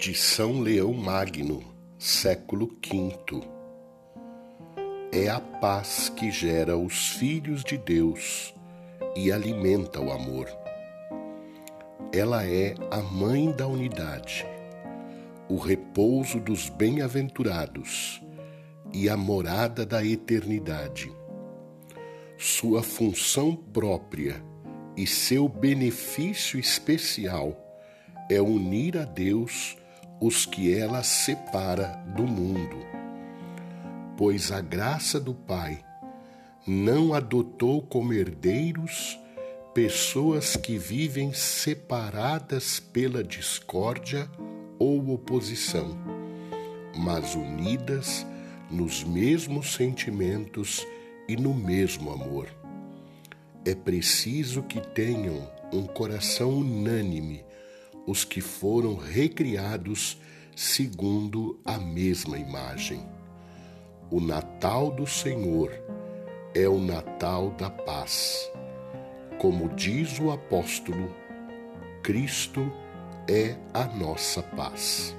de São Leão Magno, século V. É a paz que gera os filhos de Deus e alimenta o amor. Ela é a mãe da unidade, o repouso dos bem-aventurados e a morada da eternidade. Sua função própria e seu benefício especial é unir a Deus os que ela separa do mundo. Pois a graça do Pai não adotou como herdeiros pessoas que vivem separadas pela discórdia ou oposição, mas unidas nos mesmos sentimentos e no mesmo amor. É preciso que tenham um coração unânime os que foram recriados segundo a mesma imagem. O Natal do Senhor é o Natal da paz. Como diz o apóstolo, Cristo é a nossa paz.